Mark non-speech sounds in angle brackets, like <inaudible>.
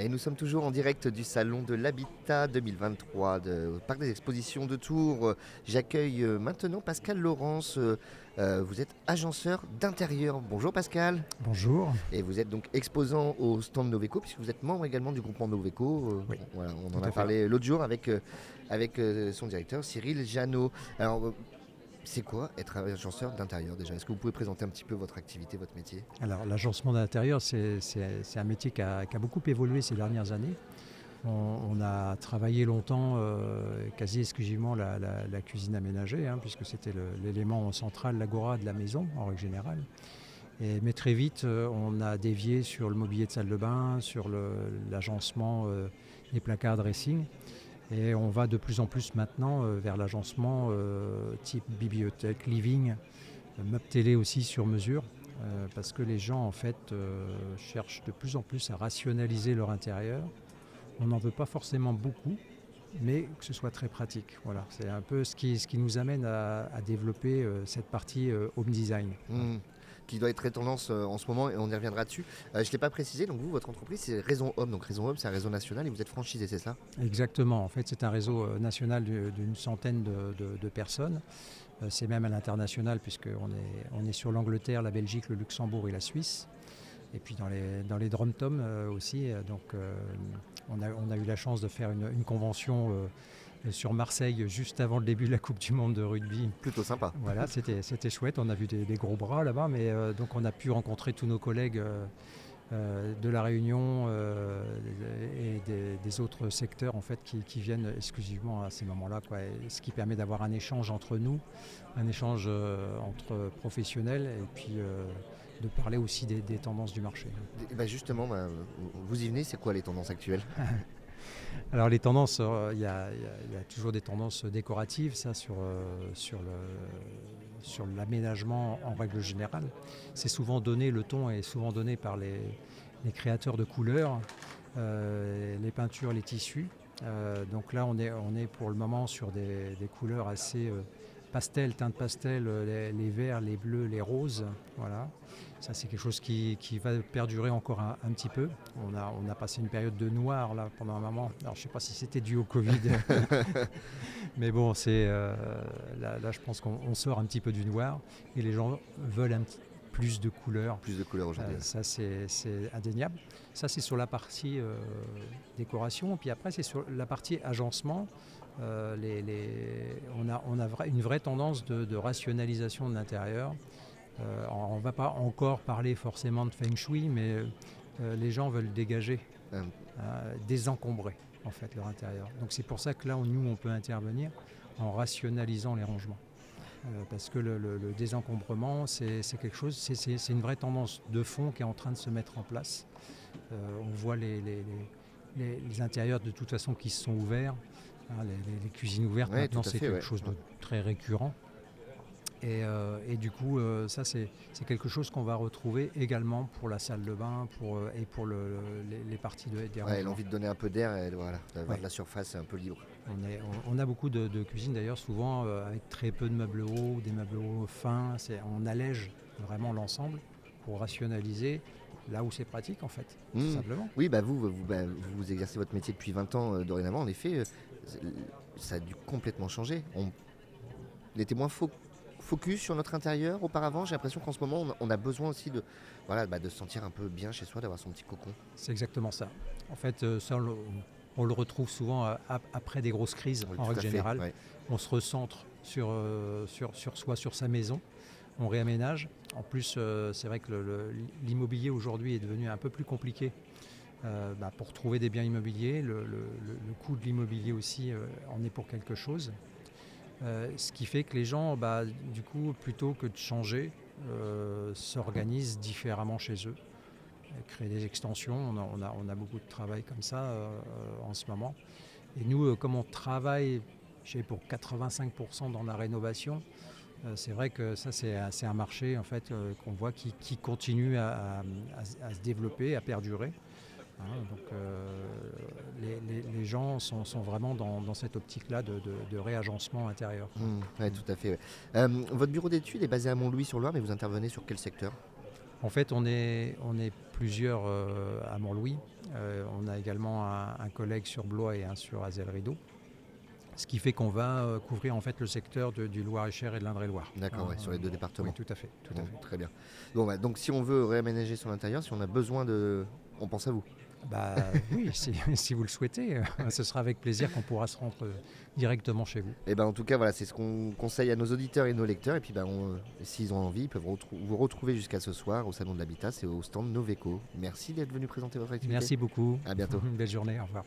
Et nous sommes toujours en direct du Salon de l'Habitat 2023 de, au Parc des Expositions de Tours. J'accueille euh, maintenant Pascal Laurence. Euh, euh, vous êtes agenceur d'intérieur. Bonjour Pascal. Bonjour. Et vous êtes donc exposant au stand Noveco, puisque vous êtes membre également du groupement Noveco. Oui, Voilà, on en a parlé l'autre jour avec, avec son directeur Cyril Jeannot. Alors, c'est quoi être agenceur d'intérieur déjà? Est-ce que vous pouvez présenter un petit peu votre activité, votre métier? Alors l'agencement d'intérieur, c'est un métier qui a, beaucoup évolué ces dernières années. On, a travaillé longtemps euh, quasi exclusivement la, cuisine aménagée, hein, puisque c'était l'élément central, l'agora de la maison en règle générale. Mais très vite, euh, on a dévié sur le mobilier de salle de bain, sur l'agencement euh, des placards dressing. Et on va de plus en plus maintenant euh, vers l'agencement euh, type bibliothèque, living, euh, meubles télé aussi sur mesure. Parce que les gens en fait cherchent de plus en plus à rationaliser leur intérieur. On n'en veut pas forcément beaucoup, mais que ce soit très pratique. Voilà, c'est un peu ce qui, ce qui nous amène à, développer cette partie home design. Hmm. Qui doit être très tendance euh, en ce moment et on y reviendra dessus. Euh, je ne l'ai pas précisé, donc vous, votre entreprise, c'est Raison Homme. Donc Raison Homme, c'est un réseau national et vous êtes franchisé, c'est ça? Exactement. En fait, c'est un réseau euh, national du- d'une centaine de, personnes. C'est même à l'international puisqu'on est, on est sur l'Angleterre, la Belgique, le Luxembourg et la Suisse. Et puis dans les, dans les drum-toms aussi. Donc on, a, on a eu la chance de faire une, convention sur Marseille juste avant le début de la Coupe du Monde de rugby. Plutôt sympa. Voilà, c'était chouette. On a vu des, des gros bras là-bas, mais euh, donc on a pu rencontrer tous nos collègues euh, euh, de la Réunion euh, et des, des autres secteurs en fait qui, qui viennent exclusivement à ces moments-là, ce qui permet d'avoir un échange entre nous, un échange euh, entre professionnels et puis euh, de parler aussi des, des tendances du marché. Et bah, justement, bah, vous y venez, c'est quoi les tendances actuelles? <laughs> Alors les tendances, euh, il y, a- toujours des tendances décoratives, ça sur, euh, sur, sur l'aménagement en règle générale. C'est souvent donné, le ton est souvent donné par les, les créateurs de couleurs, euh, les peintures, les tissus. Donc là, on est, on est pour le moment sur des, des couleurs assez pastel, teintes pastel, euh, les, les verts, les bleus, les roses. Voilà. Ça, c'est quelque chose qui, qui va perdurer encore un, un petit peu. On a, on a passé une période de noir là pendant un moment. Alors, je ne sais pas si c'était dû au Covid, <laughs> mais bon, c'est euh, là, là, je pense qu'on on sort un petit peu du noir et les gens veulent un petit plus de couleurs. Plus de couleurs aujourd'hui. Euh, ça, c'est indéniable. Ça, c'est sur la partie euh, décoration. Puis après, c'est sur la partie agencement. Euh, les- les- on a, on a vra- une vraie tendance de, de rationalisation de l'intérieur. On ne va pas encore parler forcément de feng shui, mais les gens veulent dégager, désencombrer en fait leur intérieur. Donc c'est pour ça que là, on- nous, on peut intervenir en rationalisant les rangements. Euh, parce que le, le- le désencombrement, c'est quelque chose, c'est- une vraie tendance de fond qui est en train de se mettre en place. Euh, on voit les, les- les- les- les intérieurs de toute façon qui se sont ouverts, hein, les, cuisines ouvertes, Ouais, maintenant c'est quelque ouais. chose de très récurrent. Et, euh, et du coup, euh, ça c'est quelque chose qu'on va retrouver également pour la salle de bain pour, euh, et pour le- le- les, les parties de, des Ouais, l'envie de donner un peu d'air et voilà, d'avoir Ouais. de la surface un peu libre. On, est- on- on a beaucoup de, de cuisines d'ailleurs, souvent avec très peu de meubles hauts, des meubles hauts fins. On allège vraiment l'ensemble pour rationaliser là où c'est pratique en fait, tout Mmh. simplement. Oui, bah vous, vous, bah, vous exercez votre métier depuis 20 ans dorénavant. En effet, ça a dû complètement changer. On, était moins fo- focus sur notre intérieur auparavant. J'ai l'impression qu'en ce moment, on a, besoin aussi de, voilà, bah, de se sentir un peu bien chez soi, d'avoir son petit cocon. C'est exactement ça. En fait, euh, ça, on le, on le retrouve souvent euh, ap- après des grosses crises Oui, en règle fait, générale. ouais. On se recentre sur, euh, sur, sur soi, sur sa maison. On réaménage. En plus, euh, c'est vrai que l'immobilier aujourd'hui est devenu un peu plus compliqué euh, bah, pour trouver des biens immobiliers. Le, le- le- le coût de l'immobilier aussi euh, en est pour quelque chose. Euh, ce qui fait que les gens, bah, du coup, plutôt que de changer, euh, s'organisent différemment chez eux, euh, créent des extensions. On a, on a- beaucoup de travail comme ça en ce moment. Et nous, comme on travaille pour 85% dans la rénovation, c'est vrai que ça, c'est un- marché en fait, qu'on voit qui, qui continue à se développer, à perdurer. Hein, donc euh, les, les- les gens sont, sont vraiment dans, dans cette optique-là de, de- de réagencement intérieur. Mmh, ouais, tout à fait. ouais. Euh, votre bureau d'études est basé à Montlouis-sur-Loire, mais vous intervenez sur quel secteur? En fait, on est, on est plusieurs euh, à Mont-Louis. Euh, on a également un, un collègue sur Blois et un sur Azel-Rideau. Ce qui fait qu'on va euh, couvrir en fait le secteur de- du Loir-et-Cher et de l'Indre-et-Loire. D'accord, ouais, sur les deux départements. Oui, tout à fait. Tout à fait. Très bien. Bon, bah, donc si on veut réaménager son intérieur, si on a besoin de... On pense à vous. Bah, <laughs> oui, si, si vous le souhaitez, euh, ce sera avec plaisir qu'on pourra se rendre euh, directement chez vous. Et ben en tout cas, voilà, c'est ce qu'on conseille à nos auditeurs et nos lecteurs. Et puis, ben, on- s'ils ont envie, ils peuvent vous retrouver jusqu'à ce soir au Salon de l'Habitat, c'est au stand Noveco. Merci d'être venu présenter votre activité. Merci beaucoup. À bientôt. Une <laughs> belle journée. Au revoir.